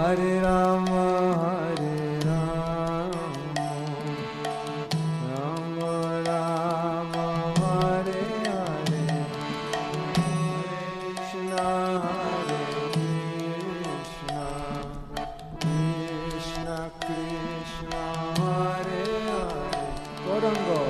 हरे राम हरे राम। राम राम, हरे हरे। कृष्ण हरे Krishna. Krishna Krishna, Hare Hare. Gaurang.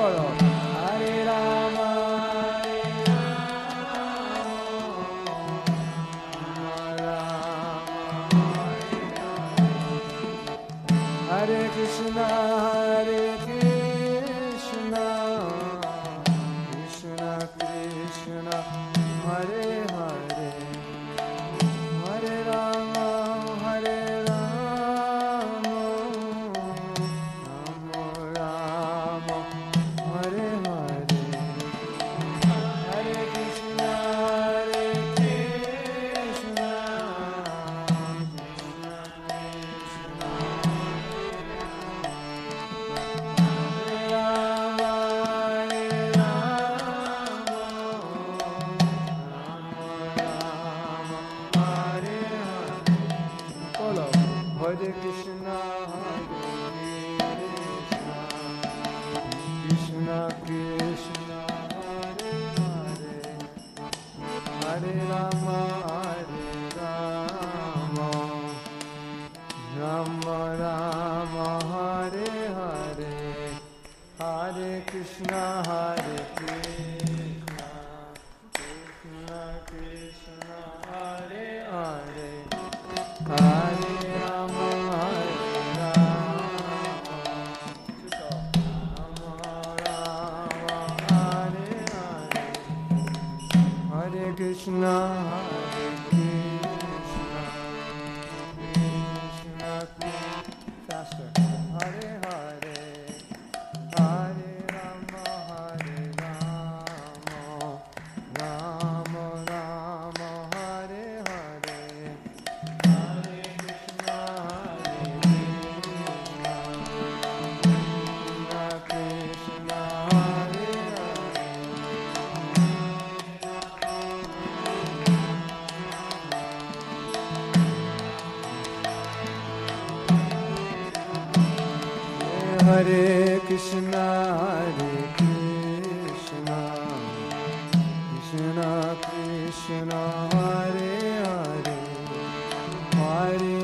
싶어요. Hare Krishna, Hare Krishna. हरे कृष्णा हरे कृष्णा। कृष्णा कृष्णा हरे हरे। हरे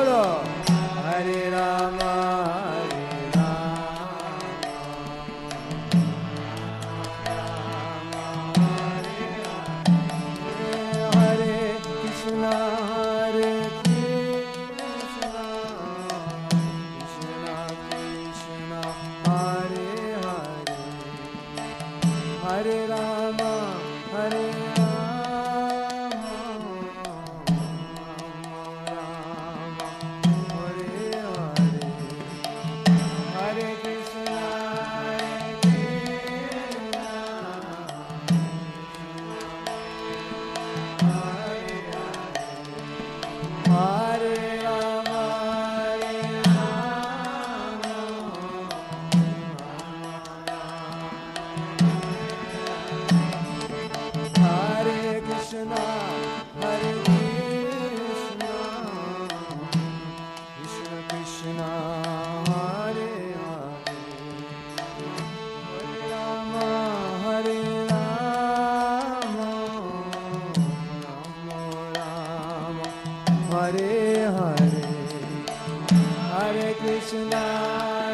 Manolo. Hare Hare Hare Krishna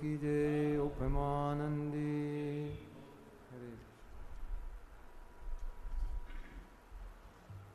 की जय ओ